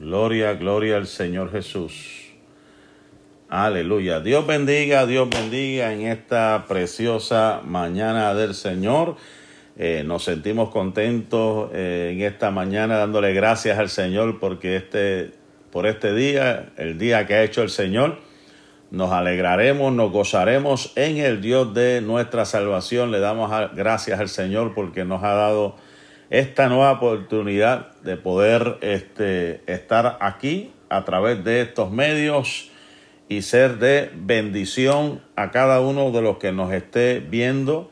Gloria, gloria al Señor Jesús. Aleluya. Dios bendiga, Dios bendiga en esta preciosa mañana del Señor. Eh, nos sentimos contentos eh, en esta mañana dándole gracias al Señor porque este, por este día, el día que ha hecho el Señor, nos alegraremos, nos gozaremos en el Dios de nuestra salvación. Le damos gracias al Señor porque nos ha dado esta nueva oportunidad de poder este, estar aquí a través de estos medios y ser de bendición a cada uno de los que nos esté viendo,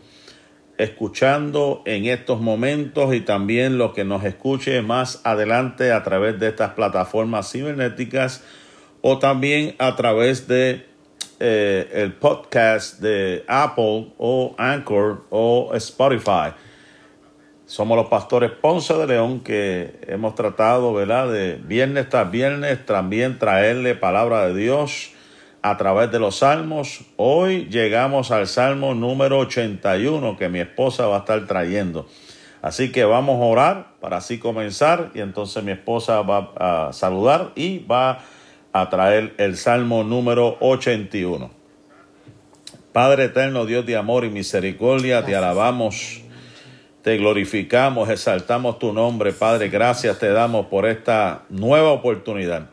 escuchando en estos momentos y también los que nos escuche más adelante a través de estas plataformas cibernéticas o también a través de eh, el podcast de Apple o Anchor o Spotify. Somos los pastores Ponce de León que hemos tratado, ¿verdad? De viernes tras viernes también traerle palabra de Dios a través de los salmos. Hoy llegamos al salmo número 81 que mi esposa va a estar trayendo. Así que vamos a orar para así comenzar y entonces mi esposa va a saludar y va a traer el Salmo número 81. Padre eterno, Dios de amor y misericordia, te alabamos, te glorificamos, exaltamos tu nombre, Padre. Gracias te damos por esta nueva oportunidad.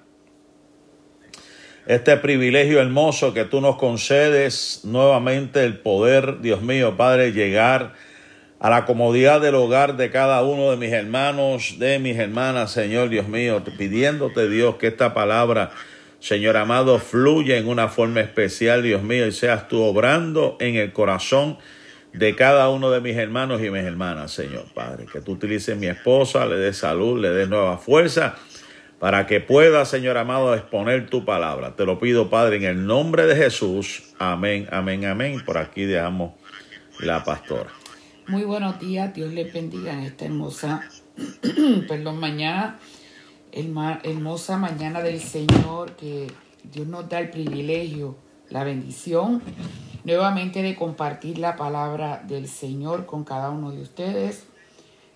Este privilegio hermoso que tú nos concedes nuevamente el poder, Dios mío, Padre, llegar a la comodidad del hogar de cada uno de mis hermanos, de mis hermanas, Señor Dios mío, pidiéndote Dios que esta palabra, Señor amado, fluya en una forma especial, Dios mío, y seas tú obrando en el corazón de cada uno de mis hermanos y mis hermanas, Señor Padre. Que tú utilices mi esposa, le des salud, le des nueva fuerza, para que pueda, Señor amado, exponer tu palabra. Te lo pido, Padre, en el nombre de Jesús. Amén, amén, amén. Por aquí dejamos la pastora. Muy buenos días, Dios les bendiga en esta hermosa, perdón, mañana, hermosa mañana del Señor, que Dios nos da el privilegio, la bendición, nuevamente de compartir la palabra del Señor con cada uno de ustedes.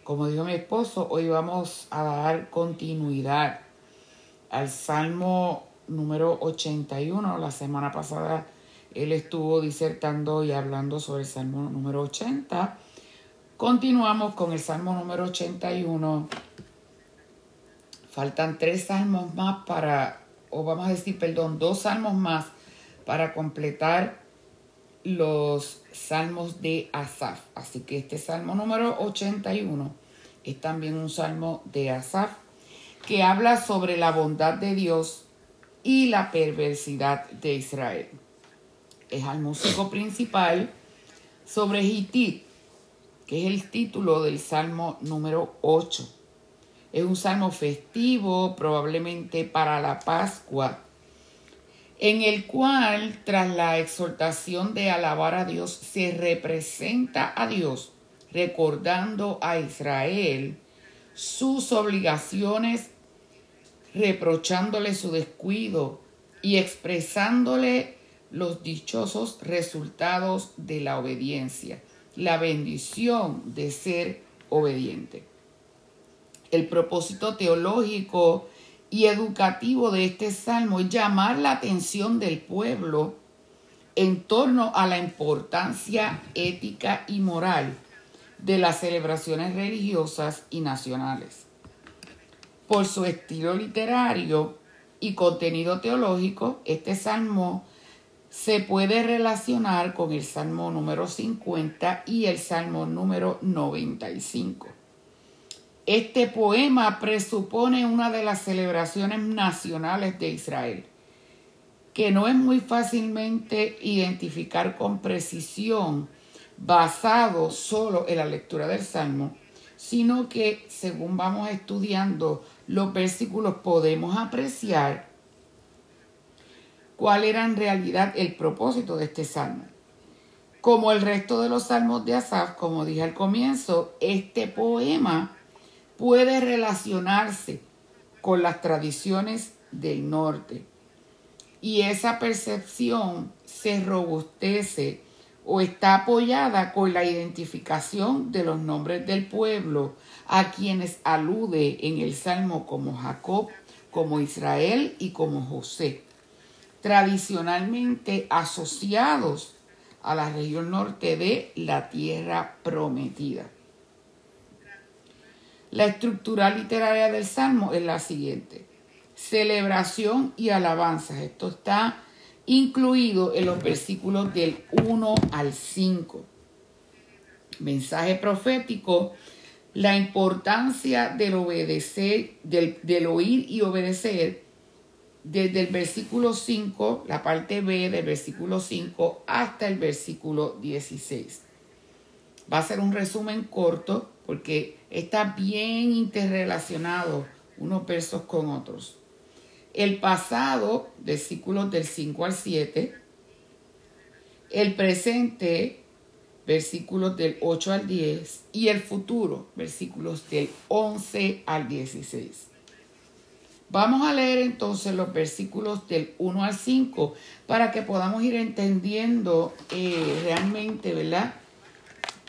Como dijo mi esposo, hoy vamos a dar continuidad al Salmo número 81. La semana pasada él estuvo disertando y hablando sobre el Salmo número 80 Continuamos con el Salmo número 81. Faltan tres salmos más para, o vamos a decir, perdón, dos salmos más para completar los salmos de Asaf. Así que este salmo número 81 es también un salmo de Asaf que habla sobre la bondad de Dios y la perversidad de Israel. Es al músico principal sobre Hitit, que es el título del Salmo número 8. Es un salmo festivo, probablemente para la Pascua, en el cual, tras la exhortación de alabar a Dios, se representa a Dios recordando a Israel sus obligaciones, reprochándole su descuido y expresándole los dichosos resultados de la obediencia la bendición de ser obediente. El propósito teológico y educativo de este salmo es llamar la atención del pueblo en torno a la importancia ética y moral de las celebraciones religiosas y nacionales. Por su estilo literario y contenido teológico, este salmo se puede relacionar con el Salmo número 50 y el Salmo número 95. Este poema presupone una de las celebraciones nacionales de Israel, que no es muy fácilmente identificar con precisión basado solo en la lectura del Salmo, sino que según vamos estudiando los versículos podemos apreciar cuál era en realidad el propósito de este salmo. Como el resto de los salmos de Asaf, como dije al comienzo, este poema puede relacionarse con las tradiciones del norte. Y esa percepción se robustece o está apoyada con la identificación de los nombres del pueblo a quienes alude en el Salmo como Jacob, como Israel y como José, tradicionalmente asociados a la región norte de la tierra prometida. La estructura literaria del Salmo es la siguiente. Celebración y alabanza. Esto está incluido en los versículos del 1 al 5. Mensaje profético, la importancia del obedecer, del, del oír y obedecer, desde el versículo 5, la parte B del versículo 5 hasta el versículo 16. Va a ser un resumen corto porque está bien interrelacionado unos versos con otros. El pasado, versículos del 5 al 7. El presente, versículos del 8 al 10. Y el futuro, versículos del 11 al 16. Vamos a leer entonces los versículos del 1 al 5 para que podamos ir entendiendo eh, realmente, ¿verdad?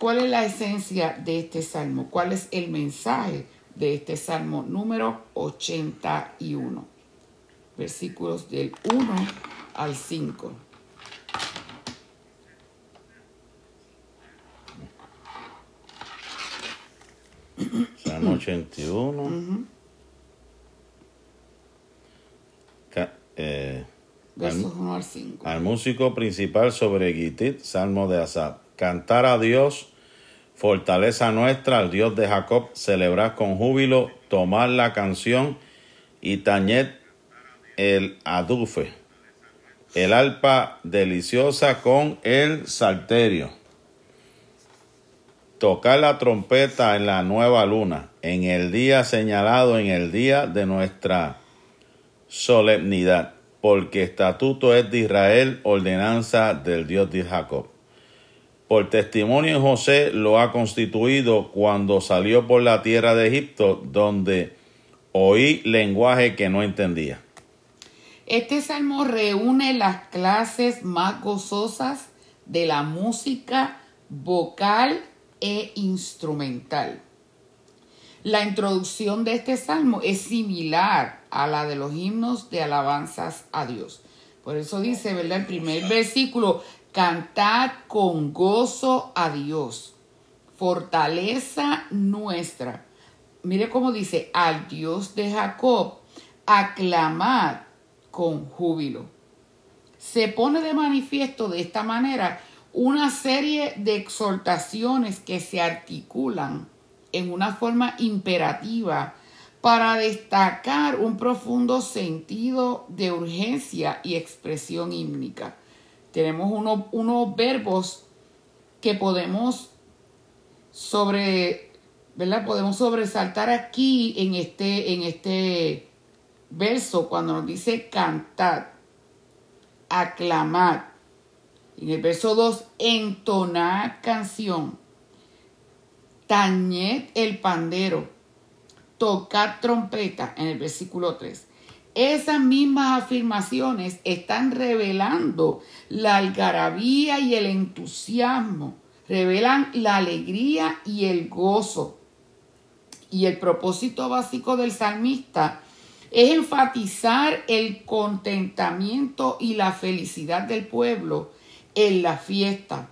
¿Cuál es la esencia de este salmo? ¿Cuál es el mensaje de este salmo número 81? Versículos del 1 al 5. Salmo 81. Eh, Versos 1 al 5. Al músico principal sobre Gitit, Salmo de Asaf. Cantar a Dios, fortaleza nuestra, al Dios de Jacob, celebrar con júbilo, tomar la canción y tañed el adufe, el alpa deliciosa con el salterio. Tocar la trompeta en la nueva luna, en el día señalado, en el día de nuestra solemnidad, porque estatuto es de Israel, ordenanza del Dios de Jacob. Por testimonio José lo ha constituido cuando salió por la tierra de Egipto, donde oí lenguaje que no entendía. Este salmo reúne las clases más gozosas de la música vocal e instrumental. La introducción de este salmo es similar a la de los himnos de alabanzas a Dios. Por eso dice, ¿verdad? El primer versículo, cantad con gozo a Dios, fortaleza nuestra. Mire cómo dice, al Dios de Jacob, aclamad con júbilo. Se pone de manifiesto de esta manera una serie de exhortaciones que se articulan en una forma imperativa para destacar un profundo sentido de urgencia y expresión hímnica. Tenemos unos verbos que podemos sobre, ¿verdad? Podemos sobresaltar aquí en este, en este verso cuando nos dice cantar, aclamar. En el verso 2, entonar canción tañed el pandero, tocad trompeta en el versículo 3. Esas mismas afirmaciones están revelando la algarabía y el entusiasmo, revelan la alegría y el gozo. Y el propósito básico del salmista es enfatizar el contentamiento y la felicidad del pueblo en la fiesta.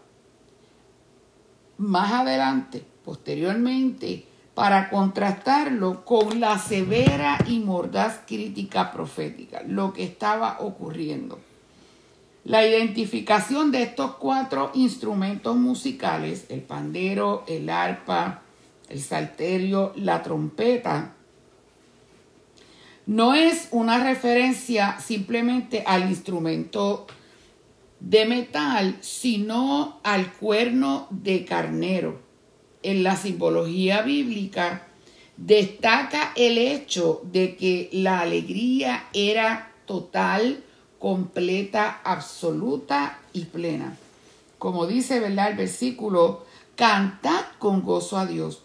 Más adelante, posteriormente para contrastarlo con la severa y mordaz crítica profética, lo que estaba ocurriendo. La identificación de estos cuatro instrumentos musicales, el pandero, el arpa, el salterio, la trompeta, no es una referencia simplemente al instrumento de metal, sino al cuerno de carnero en la simbología bíblica destaca el hecho de que la alegría era total, completa, absoluta y plena. Como dice, ¿verdad? El versículo, cantad con gozo a Dios.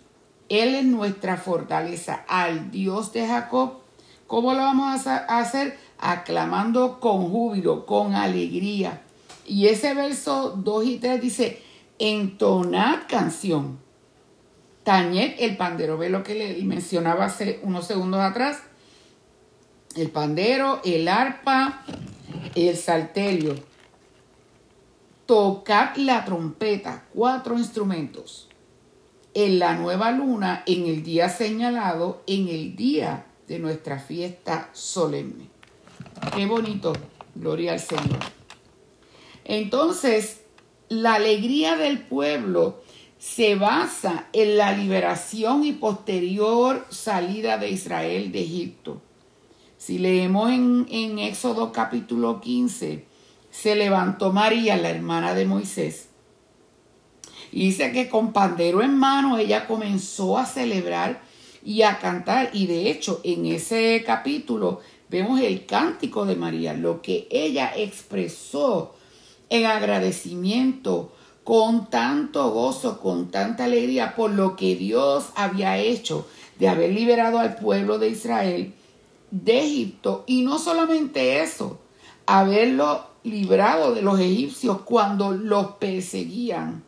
Él es nuestra fortaleza, al Dios de Jacob. ¿Cómo lo vamos a hacer? Aclamando con júbilo, con alegría. Y ese verso 2 y 3 dice, entonad canción tañed el pandero. Ve lo que le mencionaba hace unos segundos atrás. el pandero, el arpa, el salterio. Tocar la trompeta, cuatro instrumentos. En la nueva luna, en el día señalado, en el día de nuestra fiesta solemne. Qué bonito, gloria al Señor. Entonces, la alegría del pueblo se basa en la liberación y posterior salida de Israel de Egipto. Si leemos en, en Éxodo capítulo 15, se levantó María, la hermana de Moisés, y dice que con pandero en mano ella comenzó a celebrar y a cantar. Y de hecho, en ese capítulo vemos el cántico de María, lo que ella expresó en agradecimiento con tanto gozo, con tanta alegría por lo que Dios había hecho de haber liberado al pueblo de Israel de Egipto. Y no solamente eso, haberlo librado de los egipcios cuando los perseguían.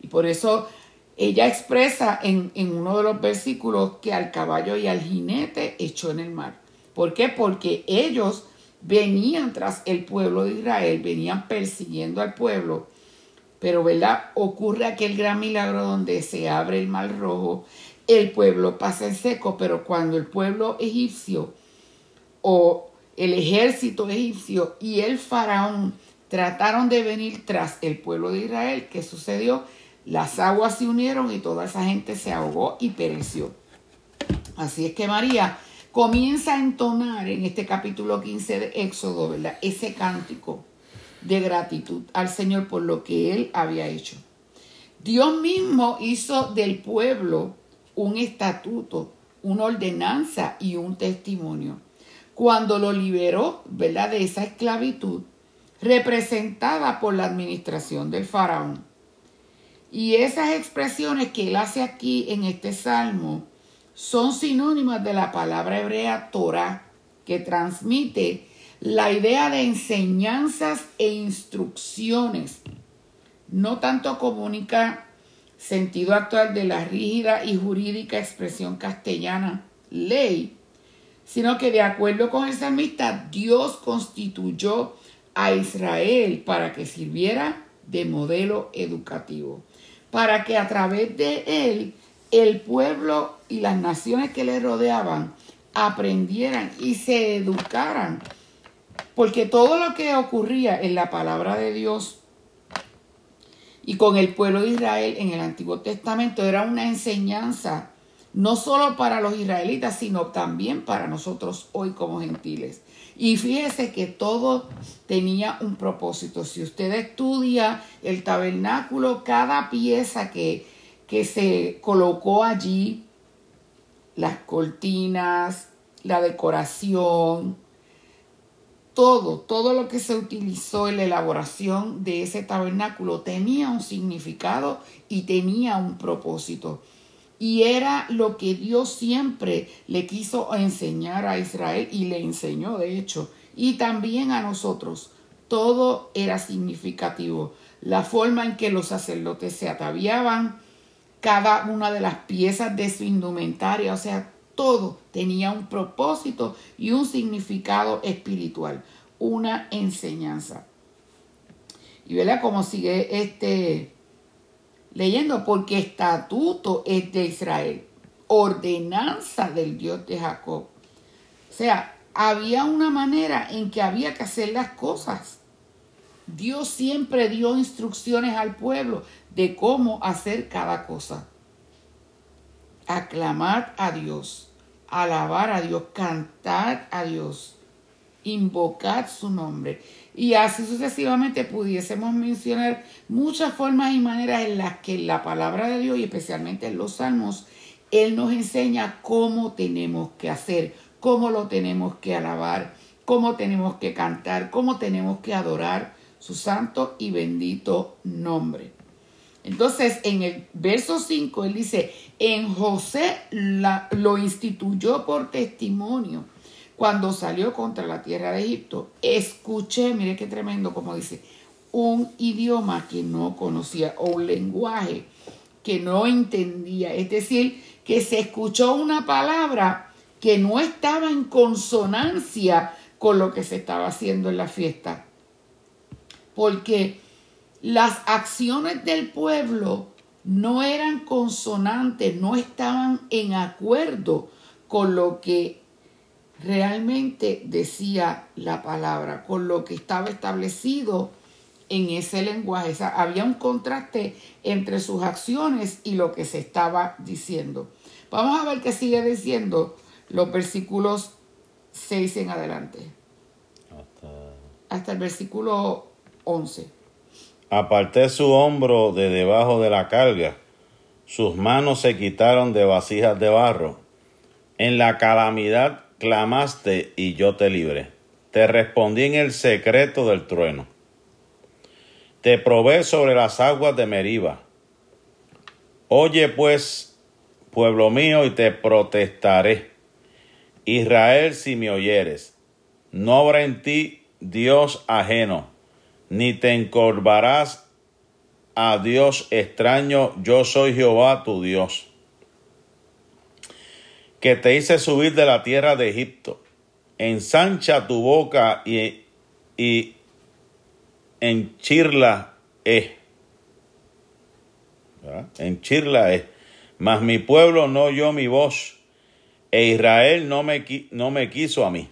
Y por eso ella expresa en, en, uno de los versículos que al caballo y al jinete echó en el mar. ¿Por qué? Porque ellos venían tras el pueblo de Israel, venían persiguiendo al pueblo. Pero, ¿verdad? Ocurre aquel gran milagro donde se abre el mar rojo, el pueblo pasa en seco, pero cuando el pueblo egipcio o el ejército egipcio y el faraón trataron de venir tras el pueblo de Israel, ¿qué sucedió? Las aguas se unieron y toda esa gente se ahogó y pereció. Así es que María comienza a entonar en este capítulo 15 de Éxodo, ¿verdad? Ese cántico de gratitud al Señor por lo que Él había hecho. Dios mismo hizo del pueblo un estatuto, una ordenanza y un testimonio. Cuando lo liberó, ¿verdad? De esa esclavitud representada por la administración del faraón. Y esas expresiones que él hace aquí en este salmo son sinónimas de la palabra hebrea Torah, que transmite la idea de enseñanzas e instrucciones. No tanto comunica sentido actual de la rígida y jurídica expresión castellana ley, sino que de acuerdo con el salmista, Dios constituyó a Israel para que sirviera de modelo educativo para que a través de él el pueblo y las naciones que le rodeaban aprendieran y se educaran. Porque todo lo que ocurría en la palabra de Dios y con el pueblo de Israel en el Antiguo Testamento era una enseñanza no solo para los israelitas, sino también para nosotros hoy como gentiles. Y fíjese que todo tenía un propósito. Si usted estudia el tabernáculo, cada pieza que, que se colocó allí, las cortinas, la decoración, todo, todo lo que se utilizó en la elaboración de ese tabernáculo tenía un significado y tenía un propósito. Y era lo que Dios siempre le quiso enseñar a Israel y le enseñó, de hecho, y también a nosotros. Todo era significativo. La forma en que los sacerdotes se ataviaban, cada una de las piezas de su indumentaria, o sea, todo tenía un propósito y un significado espiritual, una enseñanza. Y vea cómo sigue este leyendo, porque estatuto es de Israel, ordenanza del Dios de Jacob. O sea, había una manera en que había que hacer las cosas. Dios siempre dio instrucciones al pueblo de cómo hacer cada cosa. Aclamar a Dios, alabar a Dios, cantar a Dios, invocar su nombre. Y así sucesivamente pudiésemos mencionar muchas formas y maneras en las que la palabra de Dios y especialmente en los salmos, Él nos enseña cómo tenemos que hacer, cómo lo tenemos que alabar, cómo tenemos que cantar, cómo tenemos que adorar su santo y bendito nombre. Entonces, en el verso 5, él dice, en José lo instituyó por testimonio cuando salió contra la tierra de Egipto, escuché, mire qué tremendo como dice, un idioma que no conocía o un lenguaje que no entendía. Es decir, que se escuchó una palabra que no estaba en consonancia con lo que se estaba haciendo en la fiesta. Porque las acciones del pueblo no eran consonantes, no estaban en acuerdo con lo que realmente decía la palabra, con lo que estaba establecido en ese lenguaje. había un contraste entre sus acciones y lo que se estaba diciendo. Vamos a ver qué sigue diciendo los versículos 6 en adelante. Hasta, el versículo 11. Aparté su hombro de debajo de la carga, sus manos se quitaron de vasijas de barro. En la calamidad clamaste y yo te libré. Te respondí en el secreto del trueno. Te probé sobre las aguas de Meriba. Oye pues, pueblo mío, y te protestaré. Israel, si me oyeres, no habrá en ti Dios ajeno, ni te encorvarás a Dios extraño, yo soy Jehová tu Dios, que te hice subir de la tierra de Egipto. Ensancha tu boca y, y henchirla es. Henchirla es. Mas mi pueblo no oyó mi voz, e Israel no me, no me quiso a mí.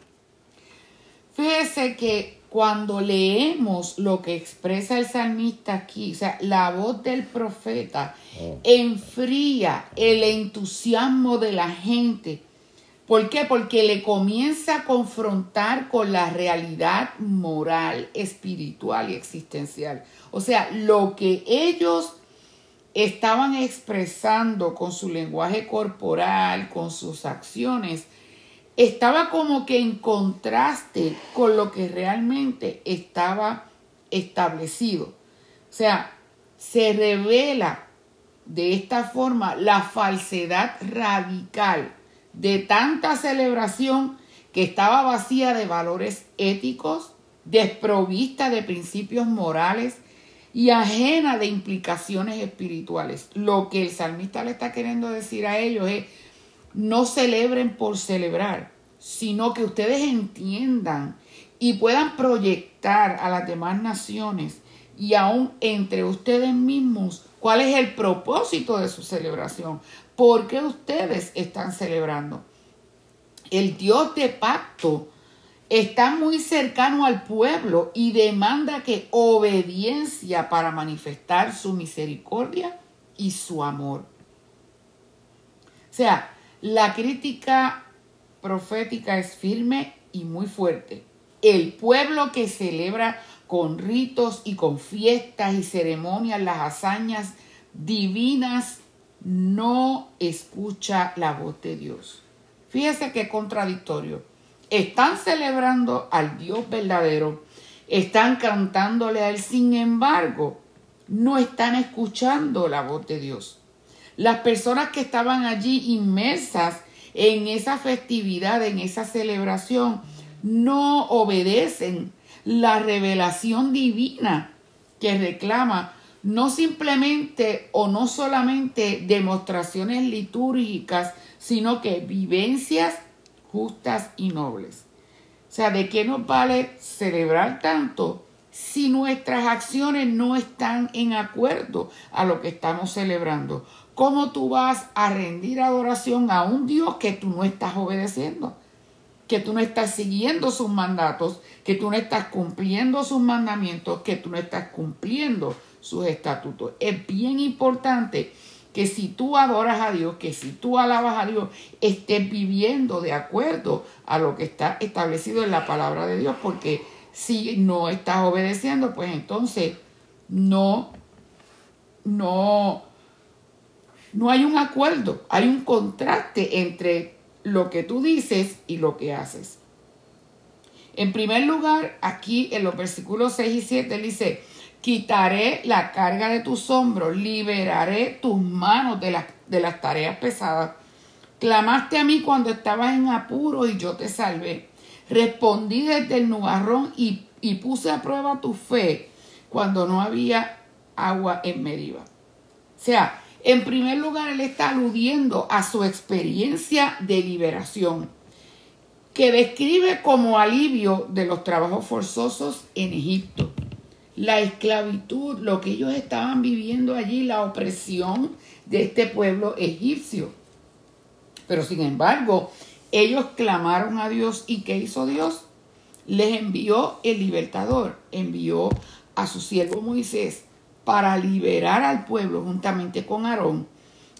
Fíjese que cuando leemos lo que expresa el salmista aquí, o sea, la voz del profeta oh. enfría el entusiasmo de la gente. ¿Por qué? Porque le comienza a confrontar con la realidad moral, espiritual y existencial. O sea, lo que ellos estaban expresando con su lenguaje corporal, con sus acciones, estaba como que en contraste con lo que realmente estaba establecido. O sea, se revela de esta forma la falsedad radical de tanta celebración que estaba vacía de valores éticos, desprovista de principios morales y ajena de implicaciones espirituales. Lo que el salmista le está queriendo decir a ellos es, no celebren por celebrar, sino que ustedes entiendan y puedan proyectar a las demás naciones y aún entre ustedes mismos cuál es el propósito de su celebración, por qué ustedes están celebrando. El Dios de pacto está muy cercano al pueblo y demanda que obediencia para manifestar su misericordia y su amor. O sea, la crítica profética es firme y muy fuerte. El pueblo que celebra con ritos y con fiestas y ceremonias las hazañas divinas no escucha la voz de Dios. Fíjese qué contradictorio. Están celebrando al Dios verdadero, están cantándole a Él, sin embargo, no están escuchando la voz de Dios. Las personas que estaban allí inmersas en esa festividad, en esa celebración, no obedecen la revelación divina que reclama no simplemente o no solamente demostraciones litúrgicas, sino que vivencias justas y nobles. O sea, ¿de qué nos vale celebrar tanto si nuestras acciones no están en acuerdo a lo que estamos celebrando? ¿Cómo tú vas a rendir adoración a un Dios que tú no estás obedeciendo? Que tú no estás siguiendo sus mandatos, que tú no estás cumpliendo sus mandamientos, que tú no estás cumpliendo sus estatutos. Es bien importante que si tú adoras a Dios, que si tú alabas a Dios, estés viviendo de acuerdo a lo que está establecido en la palabra de Dios, porque si no estás obedeciendo, pues entonces no, no, no hay un acuerdo, hay un contraste entre lo que tú dices y lo que haces. En primer lugar, aquí en los versículos 6 y 7 dice, quitaré la carga de tus hombros, liberaré tus manos de, de las tareas pesadas. Clamaste a mí cuando estabas en apuro y yo te salvé. Respondí desde el nubarrón y, y puse a prueba tu fe cuando no había agua en Meriba. O sea, en primer lugar, él está aludiendo a su experiencia de liberación. que describe como alivio de los trabajos forzosos en Egipto. La esclavitud, lo que ellos estaban viviendo allí, la opresión de este pueblo egipcio. Pero sin embargo, ellos clamaron a Dios y ¿qué hizo Dios? Les envió el libertador, envió a su siervo Moisés para liberar al pueblo juntamente con Aarón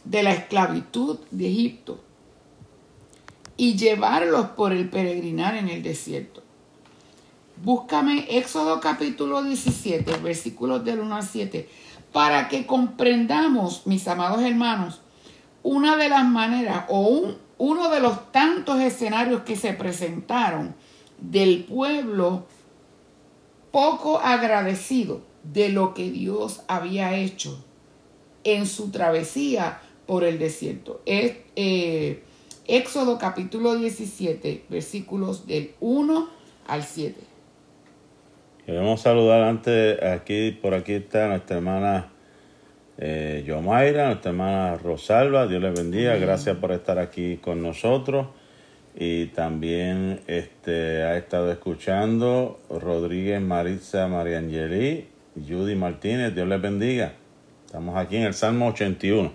de la esclavitud de Egipto y llevarlos por el peregrinar en el desierto. Búscame Éxodo capítulo 17, versículos del 1 al 7, para que comprendamos, mis amados hermanos, una de las maneras o un, uno de los tantos escenarios que se presentaron del pueblo poco agradecido de lo que Dios había hecho en su travesía por el desierto. Es, eh, Éxodo capítulo 17, versículos del 1 al 7. Queremos saludar antes, aquí por aquí está nuestra hermana eh, Yomaira, nuestra hermana Rosalba, Dios les bendiga, gracias por estar aquí con nosotros. Y también este, ha estado escuchando Rodríguez Maritza Mariangeli, Judy Martínez, Dios les bendiga. Estamos aquí en el Salmo 81.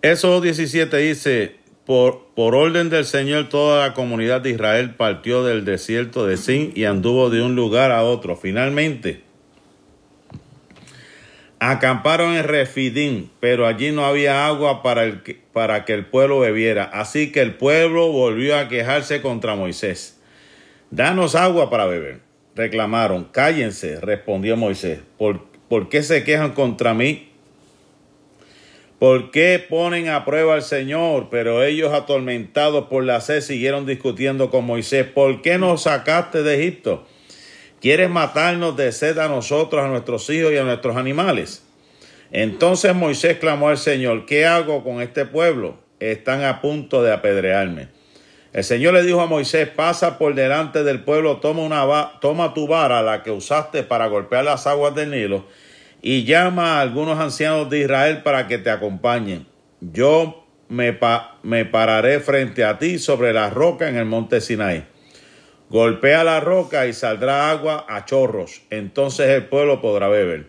Eso 17 dice, por, por orden del Señor toda la comunidad de Israel partió del desierto de Sin y anduvo de un lugar a otro. Finalmente, acamparon en Refidim, pero allí no había agua para, el, para que el pueblo bebiera. Así que el pueblo volvió a quejarse contra Moisés. Danos agua para beber. Reclamaron, cállense, respondió Moisés. ¿Por, ¿Por qué se quejan contra mí? ¿Por qué ponen a prueba al Señor? Pero ellos atormentados por la sed siguieron discutiendo con Moisés. ¿Por qué nos sacaste de Egipto? ¿Quieres matarnos de sed a nosotros, a nuestros hijos y a nuestros animales? Entonces Moisés clamó al Señor, ¿qué hago con este pueblo? Están a punto de apedrearme. El Señor le dijo a Moisés, pasa por delante del pueblo, toma, una toma tu vara, la que usaste para golpear las aguas del Nilo, y llama a algunos ancianos de Israel para que te acompañen. Yo me, me pararé frente a ti sobre la roca en el monte Sinai. Golpea la roca y saldrá agua a chorros. Entonces el pueblo podrá beber.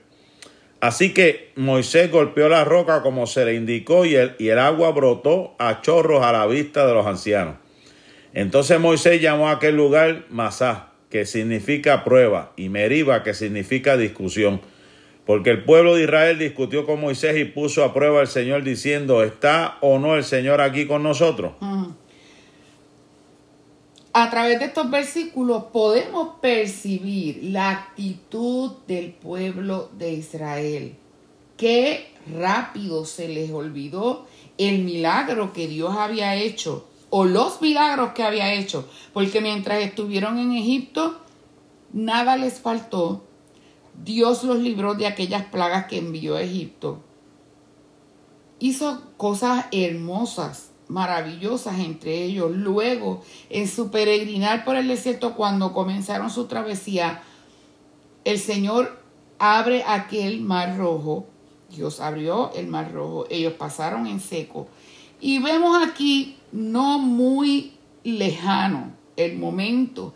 Así que Moisés golpeó la roca como se le indicó y el, y el agua brotó a chorros a la vista de los ancianos. Entonces Moisés llamó a aquel lugar Masá, que significa prueba, y Meriba, que significa discusión porque el pueblo de Israel discutió con Moisés y puso a prueba al Señor diciendo, ¿está o no el Señor aquí con nosotros? A través de estos versículos podemos percibir la actitud del pueblo de Israel. Qué rápido se les olvidó el milagro que Dios había hecho o los milagros que había hecho, porque mientras estuvieron en Egipto, nada les faltó Dios los libró de aquellas plagas que envió a Egipto. Hizo cosas hermosas, maravillosas entre ellos. Luego, en su peregrinar por el desierto, cuando comenzaron su travesía, el Señor abre aquel mar rojo. Dios abrió el mar rojo. Ellos pasaron en seco. Y vemos aquí, no muy lejano, el momento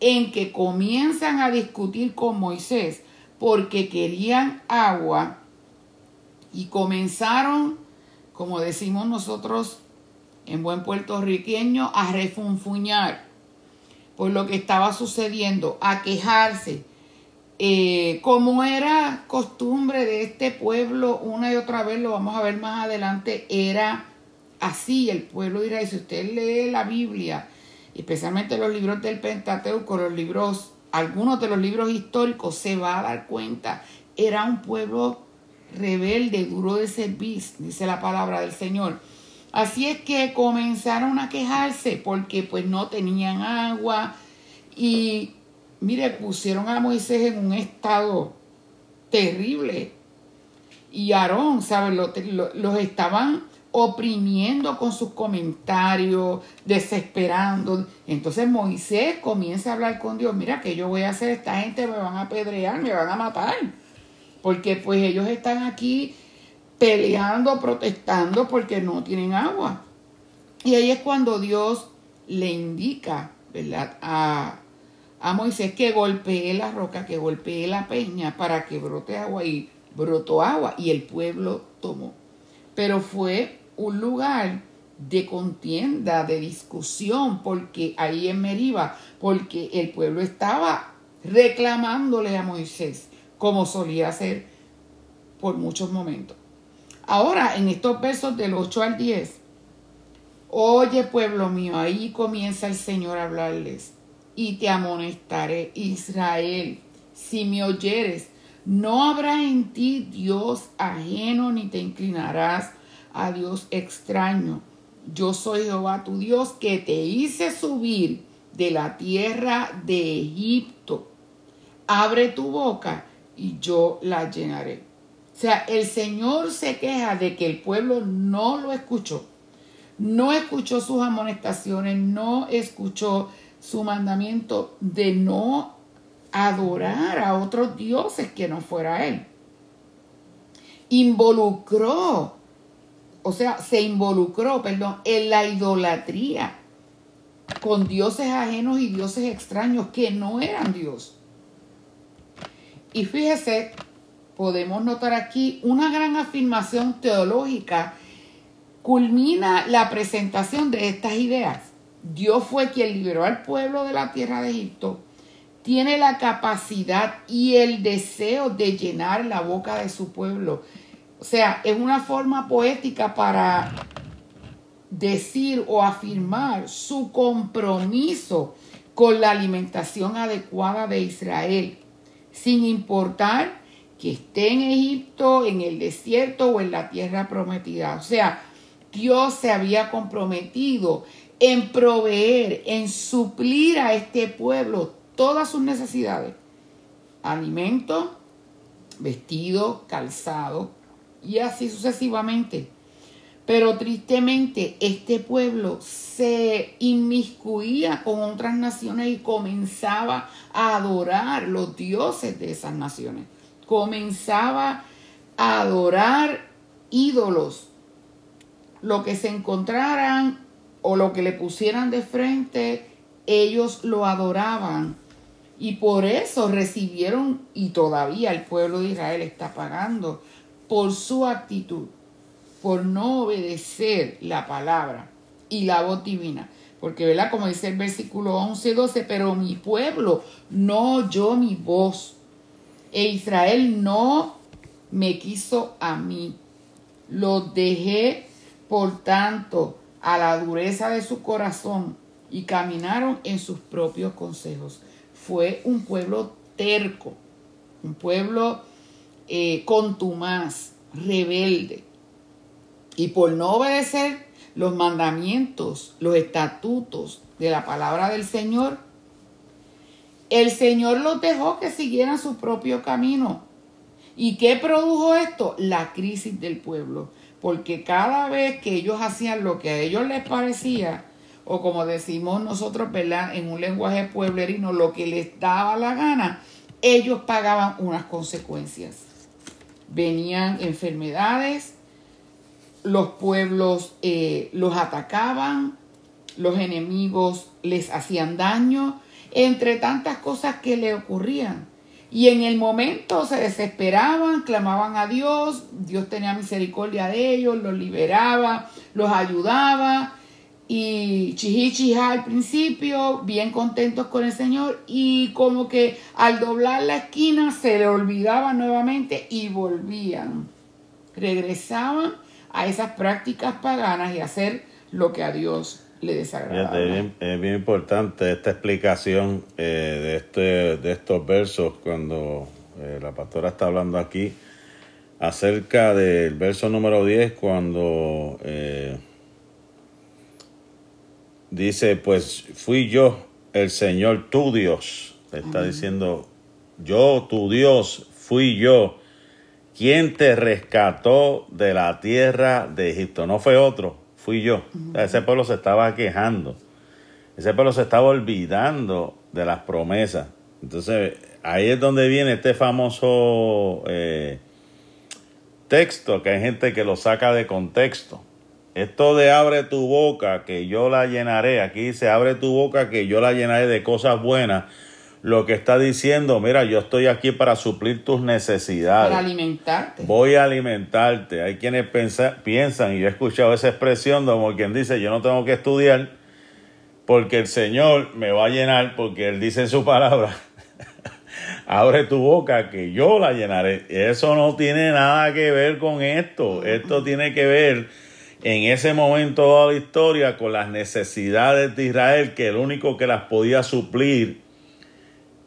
en que comienzan a discutir con Moisés porque querían agua y comenzaron, como decimos nosotros en buen puertorriqueño, a refunfuñar por lo que estaba sucediendo, a quejarse. Eh, como era costumbre de este pueblo, una y otra vez, lo vamos a ver más adelante, era así el pueblo Israel. Si usted lee la Biblia, especialmente los libros del Pentateuco, los libros algunos de los libros históricos se va a dar cuenta, era un pueblo rebelde, duro de servir, dice la palabra del Señor. Así es que comenzaron a quejarse porque pues no tenían agua y mire, pusieron a Moisés en un estado terrible. Y Aarón, ¿sabes? los estaban oprimiendo con sus comentarios, desesperando. Entonces Moisés comienza a hablar con Dios, mira que yo voy a hacer, esta gente me van a apedrear, me van a matar, porque pues ellos están aquí peleando, protestando porque no tienen agua. Y ahí es cuando Dios le indica, ¿verdad? A, a Moisés que golpee la roca, que golpee la peña para que brote agua y brotó agua y el pueblo tomó. Pero fue un lugar de contienda, de discusión, porque ahí en Meriba, porque el pueblo estaba reclamándole a Moisés, como solía hacer por muchos momentos. Ahora, en estos versos del 8 al 10, oye pueblo mío, ahí comienza el Señor a hablarles, y te amonestaré, Israel, si me oyeres, no habrá en ti Dios ajeno, ni te inclinarás a Dios extraño. Yo soy Jehová tu Dios que te hice subir de la tierra de Egipto. Abre tu boca y yo la llenaré. O sea, el Señor se queja de que el pueblo no lo escuchó. No escuchó sus amonestaciones, no escuchó su mandamiento de no adorar a otros dioses que no fuera Él. Involucró, o sea, se involucró, perdón, en la idolatría con dioses ajenos y dioses extraños que no eran Dios. Y fíjese, podemos notar aquí una gran afirmación teológica culmina la presentación de estas ideas. Dios fue quien liberó al pueblo de la tierra de Egipto tiene la capacidad y el deseo de llenar la boca de su pueblo. O sea, es una forma poética para decir o afirmar su compromiso con la alimentación adecuada de Israel, sin importar que esté en Egipto, en el desierto o en la tierra prometida. O sea, Dios se había comprometido en proveer, en suplir a este pueblo todas sus necesidades. Alimento, vestido, calzado y así sucesivamente. Pero tristemente este pueblo se inmiscuía con otras naciones y comenzaba a adorar los dioses de esas naciones. Comenzaba a adorar ídolos. Lo que se encontraran o lo que le pusieran de frente, ellos lo adoraban y por eso recibieron, y todavía el pueblo de Israel está pagando, por su actitud, por no obedecer la palabra y la voz divina. Porque, ¿verdad? Como dice el versículo 11, 12, pero mi pueblo no oyó mi voz. E Israel no me quiso a mí. Los dejé, por tanto, a la dureza de su corazón y caminaron en sus propios consejos fue un pueblo terco, un pueblo eh, contumaz, rebelde. Y por no obedecer los mandamientos, los estatutos de la palabra del Señor, el Señor los dejó que siguieran su propio camino. ¿Y qué produjo esto? La crisis del pueblo. Porque cada vez que ellos hacían lo que a ellos les parecía, o como decimos nosotros, ¿verdad? En un lenguaje pueblerino, lo que les daba la gana, ellos pagaban unas consecuencias. Venían enfermedades, los pueblos eh, los atacaban, los enemigos les hacían daño, entre tantas cosas que le ocurrían. Y en el momento se desesperaban, clamaban a Dios, Dios tenía misericordia de ellos, los liberaba, los ayudaba, y chihichija al principio, bien contentos con el Señor y como que al doblar la esquina se le olvidaba nuevamente y volvían, regresaban a esas prácticas paganas y hacer lo que a Dios le desagradaba. es bien importante esta explicación eh, de, este, de estos versos cuando eh, la pastora está hablando aquí acerca del verso número 10 cuando... Eh, dice, pues fui yo el Señor tu Dios. Está diciendo, yo tu Dios fui yo quien te rescató de la tierra de Egipto. No fue otro, fui yo. ese pueblo se estaba quejando. Ese pueblo se estaba olvidando de las promesas. Entonces, ahí es donde viene este famoso eh, texto, que hay gente que lo saca de contexto Esto de abre tu boca que yo la llenaré. Aquí dice abre tu boca que yo la llenaré de cosas buenas. Lo que está diciendo, mira, yo estoy aquí para suplir tus necesidades. Para alimentarte. Voy a alimentarte. Hay quienes piensan, y yo he escuchado esa expresión como quien dice, yo no tengo que estudiar porque el Señor me va a llenar, porque Él dice en su palabra, abre tu boca que yo la llenaré. Eso no tiene nada que ver con esto. Esto tiene que ver en ese momento de la historia con las necesidades de Israel, que el único que las podía suplir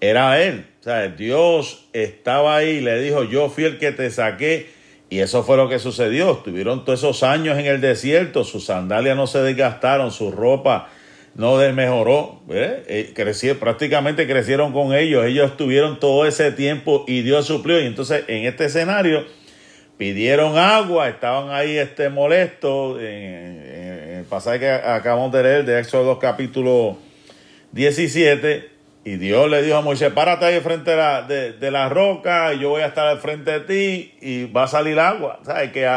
era Él. O sea, Dios estaba ahí le dijo, yo fui el que te saqué. Y eso fue lo que sucedió. Estuvieron todos esos años en el desierto, sus sandalias no se desgastaron, su ropa no desmejoró. Eh, crecieron, prácticamente crecieron con ellos. Ellos estuvieron todo ese tiempo y Dios suplió. Y entonces en este escenario pidieron agua, estaban ahí este, molestos. En, el pasaje que acabamos de leer de Éxodo capítulo 17, y Dios le dijo a Moisés, párate ahí frente de la, de, la roca y yo voy a estar al frente de ti y va a salir agua. ¿Sabes? Que,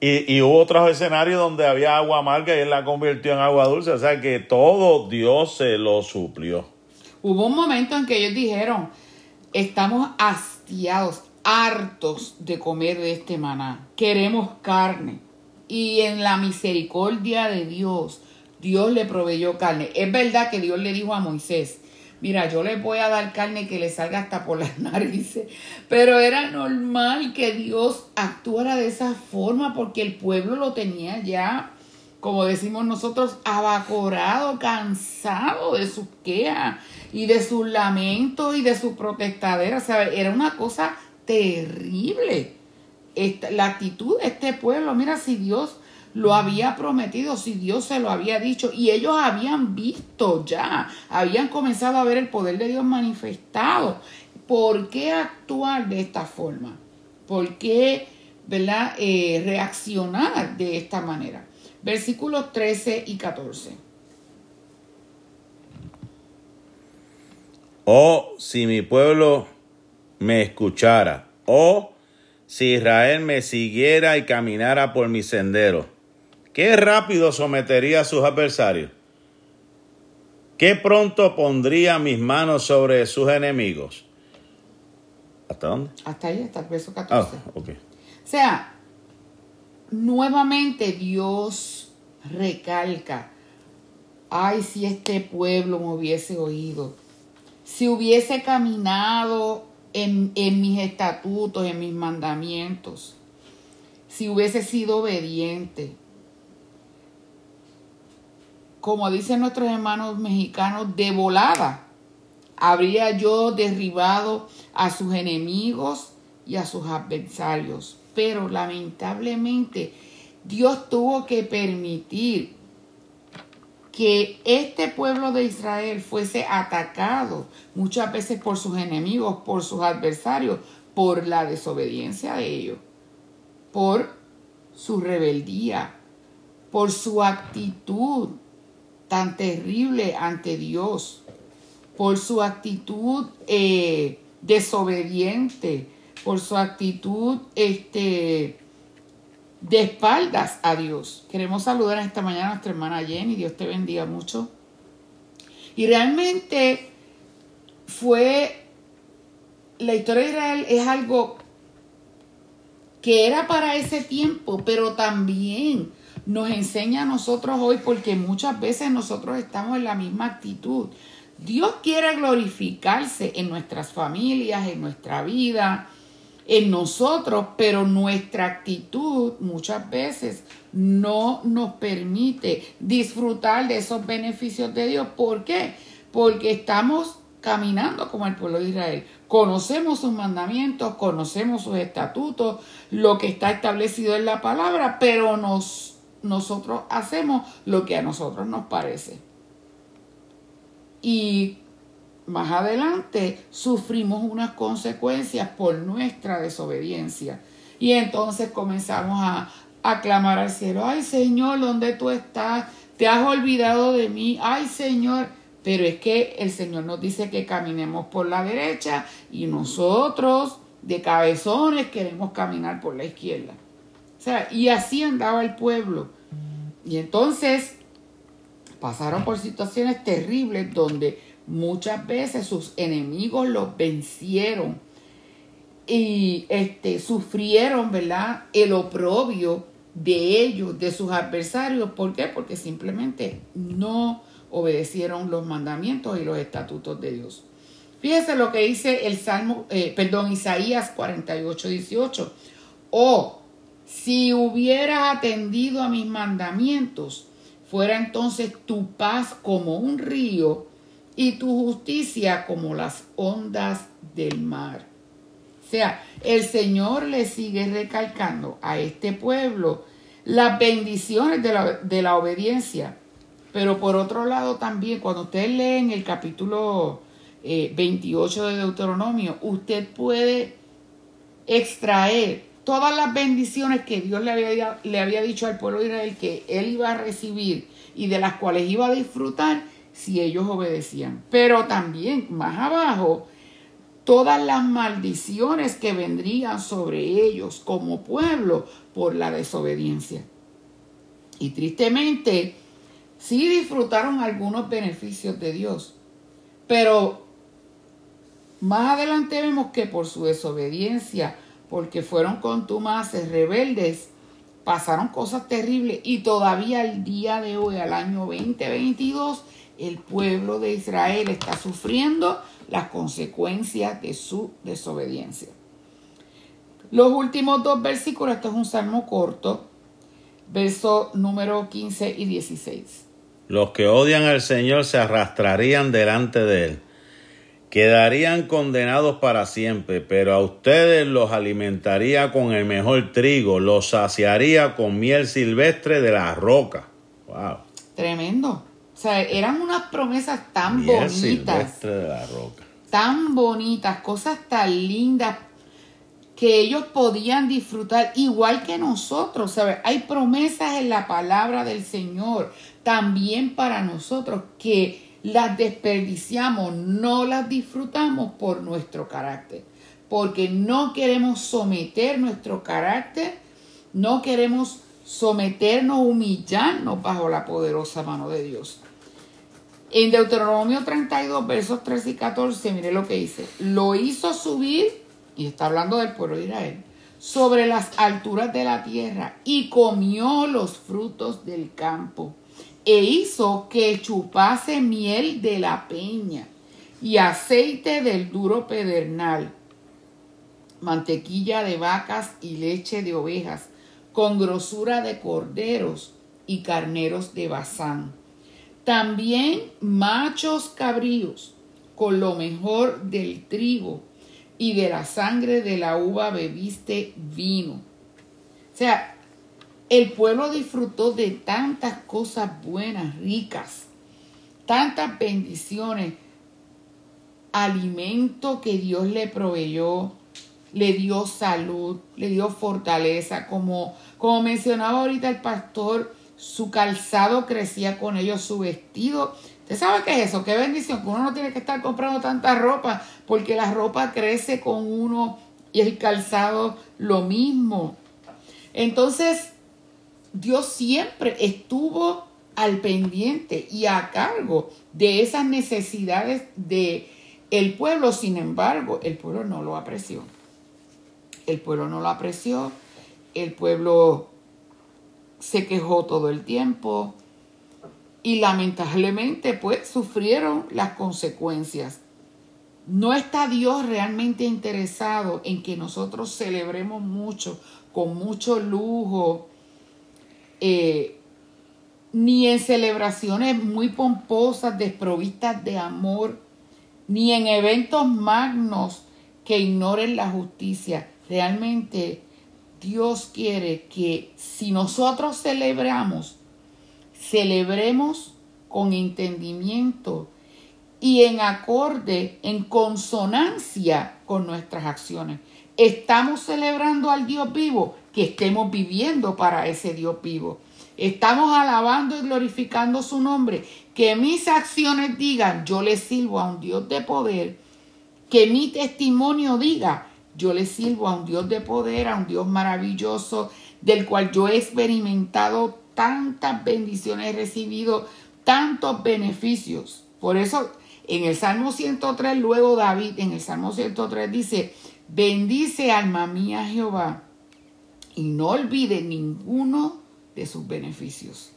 y, y, hubo otros escenarios donde había agua amarga y él la convirtió en agua dulce. O sea que todo Dios se lo suplió. Hubo un momento en que ellos dijeron, estamos hastiados, hartos de comer de este maná, queremos carne. Y en la misericordia de Dios, Dios le proveyó carne. Es verdad que Dios le dijo a Moisés, mira, yo le voy a dar carne que le salga hasta por las narices. Pero era normal que Dios actuara de esa forma porque el pueblo lo tenía ya, como decimos nosotros, abacorado, cansado de sus quejas y de sus lamentos y de su protestadera. O sea, era una cosa terrible. Esta, la actitud de este pueblo, mira, si Dios lo había prometido, si Dios se lo había dicho, y ellos habían visto ya, habían comenzado a ver el poder de Dios manifestado. ¿Por qué actuar de esta forma? ¿Por qué ¿verdad? Eh, reaccionar de esta manera? Versículos 13 y 14. Oh, si mi pueblo me escuchara, o si Israel me siguiera y caminara por mi sendero, qué rápido sometería a sus adversarios, qué pronto pondría mis manos sobre sus enemigos. ¿Hasta dónde? Hasta ahí, hasta el verso 14. Ah, okay. O sea, nuevamente Dios recalca, ay, si este pueblo me hubiese oído, si hubiese caminado en, mis estatutos, en mis mandamientos, si hubiese sido obediente. Como dicen nuestros hermanos mexicanos, de volada, habría yo derribado a sus enemigos y a sus adversarios. Pero lamentablemente Dios tuvo que permitir que este pueblo de Israel fuese atacado muchas veces por sus enemigos, por sus adversarios, por la desobediencia de ellos, por su rebeldía, por su actitud tan terrible ante Dios, por su actitud eh, desobediente, por su actitud este, de espaldas a Dios. Queremos saludar esta mañana a nuestra hermana Jenny, Dios te bendiga mucho. Y realmente fue, la historia de Israel es algo que era para ese tiempo, pero también nos enseña a nosotros hoy porque muchas veces nosotros estamos en la misma actitud. Dios quiere glorificarse en nuestras familias, en nuestra vida, en nosotros, pero nuestra actitud muchas veces no nos permite disfrutar de esos beneficios de Dios. ¿Por qué? Porque estamos caminando como el pueblo de Israel. Conocemos sus mandamientos, conocemos sus estatutos, lo que está establecido en la palabra, pero nos, nosotros hacemos lo que a nosotros nos parece. Y más adelante sufrimos unas consecuencias por nuestra desobediencia. Y entonces comenzamos a, a clamar al cielo, ay Señor, ¿dónde tú estás? Te has olvidado de mí, ay Señor. Pero es que el Señor nos dice que caminemos por la derecha y nosotros de cabezones queremos caminar por la izquierda. O sea, y así andaba el pueblo. Y entonces pasaron por situaciones terribles donde muchas veces sus enemigos los vencieron y este, sufrieron, ¿verdad? El oprobio de ellos, de sus adversarios. ¿Por qué? Porque simplemente no obedecieron los mandamientos y los estatutos de Dios. Fíjese lo que dice el Salmo, eh, perdón, Isaías 48, 18. Oh, si hubieras atendido a mis mandamientos, fuera entonces tu paz como un río y tu justicia como las ondas del mar. O sea, el Señor le sigue recalcando a este pueblo las bendiciones de la, de la obediencia. Pero por otro lado también, cuando ustedes leen el capítulo 28 eh, de Deuteronomio, usted puede extraer todas las bendiciones que Dios le había, le había dicho al pueblo de Israel que él iba a recibir y de las cuales iba a disfrutar si ellos obedecían. Pero también más abajo, todas las maldiciones que vendrían sobre ellos como pueblo por la desobediencia. Y tristemente, sí disfrutaron algunos beneficios de Dios, pero más adelante vemos que por su desobediencia, porque fueron contumaces, rebeldes, pasaron cosas terribles y todavía el día de hoy, al año 2022, el pueblo de Israel está sufriendo las consecuencias de su desobediencia. Los últimos dos versículos, esto es un salmo corto, verso número 15 y 16. Los que odian al Señor se arrastrarían delante de él quedarían condenados para siempre, pero a ustedes los alimentaría con el mejor trigo, los saciaría con miel silvestre de la roca. Wow. Tremendo. O sea, eran unas promesas tan miel bonitas. De la roca. Tan bonitas, cosas tan lindas que ellos podían disfrutar igual que nosotros. ¿sabes? Hay promesas en la palabra del Señor también para nosotros que las desperdiciamos, no las disfrutamos por nuestro carácter, porque no queremos someter nuestro carácter, no queremos someternos, humillarnos bajo la poderosa mano de Dios. En Deuteronomio 32, versos 13 y 14, mire lo que dice. Lo hizo subir, y está hablando del pueblo de Israel, sobre las alturas de la tierra y comió los frutos del campo e hizo que chupase miel de la peña y aceite del duro pedernal, mantequilla de vacas y leche de ovejas, con grosura de corderos y carneros de bazán. También machos cabríos, con lo mejor del trigo y de la sangre de la uva bebiste vino. O sea, el pueblo disfrutó de tantas cosas buenas, ricas, tantas bendiciones, alimento que Dios le proveyó, le dio salud, le dio fortaleza, como, como mencionaba ahorita el pastor, su calzado crecía con ellos, su vestido. ¿Usted sabe qué es eso? Qué bendición, que uno no tiene que estar comprando tanta ropa, porque la ropa crece con uno y el calzado lo mismo. Entonces, Dios siempre estuvo al pendiente y a cargo de esas necesidades de el pueblo, sin embargo, el pueblo no lo apreció. El pueblo no lo apreció, el pueblo se quejó todo el tiempo y lamentablemente pues sufrieron las consecuencias. No está Dios realmente interesado en que nosotros celebremos mucho, con mucho lujo, eh, ni en celebraciones muy pomposas, desprovistas de amor, ni en eventos magnos que ignoren la justicia. Realmente Dios quiere que si nosotros celebramos, celebremos con entendimiento y en acorde, en consonancia con nuestras acciones. Estamos celebrando al Dios vivo, que estemos viviendo para ese Dios vivo. Estamos alabando y glorificando su nombre. Que mis acciones digan, yo le sirvo a un Dios de poder. Que mi testimonio diga, yo le sirvo a un Dios de poder, a un Dios maravilloso, del cual yo he experimentado tantas bendiciones, he recibido tantos beneficios. Por eso en el Salmo 103, luego David en el Salmo 103 dice, bendice alma mía Jehová y no olvide ninguno de sus beneficios.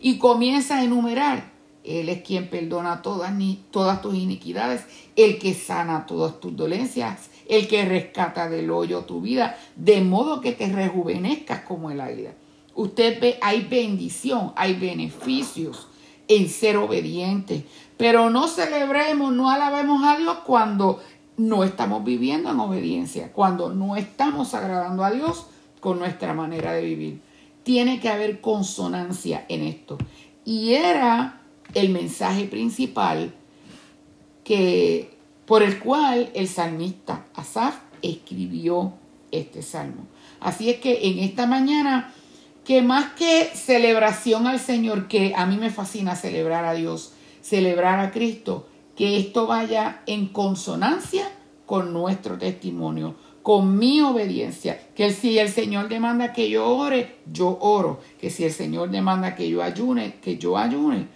Y comienza a enumerar, Él es quien perdona todas, todas tus iniquidades, el que sana todas tus dolencias, el que rescata del hoyo tu vida, de modo que te rejuvenezcas como el águila. Usted ve, hay bendición, hay beneficios en ser obediente. Pero no celebremos, no alabemos a Dios cuando no estamos viviendo en obediencia, cuando no estamos agradando a Dios con nuestra manera de vivir. Tiene que haber consonancia en esto. Y era el mensaje principal que por el cual el salmista Asaf escribió este salmo. Así es que en esta mañana, que más que celebración al Señor, que a mí me fascina celebrar a Dios, celebrar a Cristo, que esto vaya en consonancia con nuestro testimonio, con mi obediencia, que si el Señor demanda que yo ore, yo oro, que si el Señor demanda que yo ayune, que yo ayune,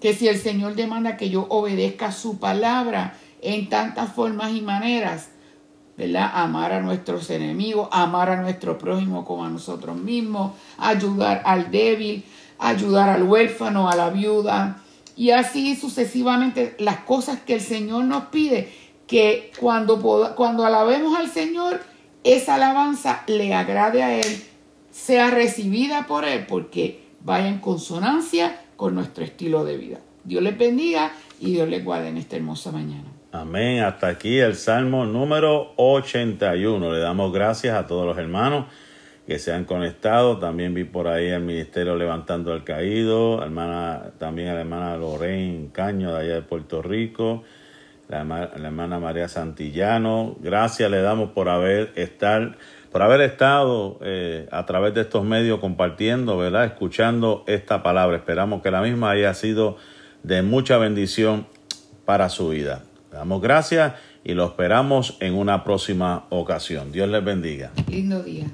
que si el Señor demanda que yo obedezca su palabra, en tantas formas y maneras, ¿verdad? Amar a nuestros enemigos, amar a nuestro prójimo como a nosotros mismos, ayudar al débil, ayudar al huérfano, a la viuda, y así sucesivamente las cosas que el Señor nos pide, que cuando, cuando alabemos al Señor, esa alabanza le agrade a Él, sea recibida por Él, porque vaya en consonancia con nuestro estilo de vida. Dios les bendiga y Dios les guarde en esta hermosa mañana. Amén. Hasta aquí el Salmo número 81. Le damos gracias a todos los hermanos que se han conectado. También vi por ahí al ministerio levantando al caído, hermana, también a la hermana Lorraine Caño de allá de Puerto Rico, la, hermana María Santillano. Gracias le damos por haber estar, por haber estado eh, a través de estos medios compartiendo, ¿verdad? Escuchando esta palabra. Esperamos que la misma haya sido de mucha bendición para su vida. Damos gracias y lo esperamos en una próxima ocasión. Dios les bendiga. Lindo día.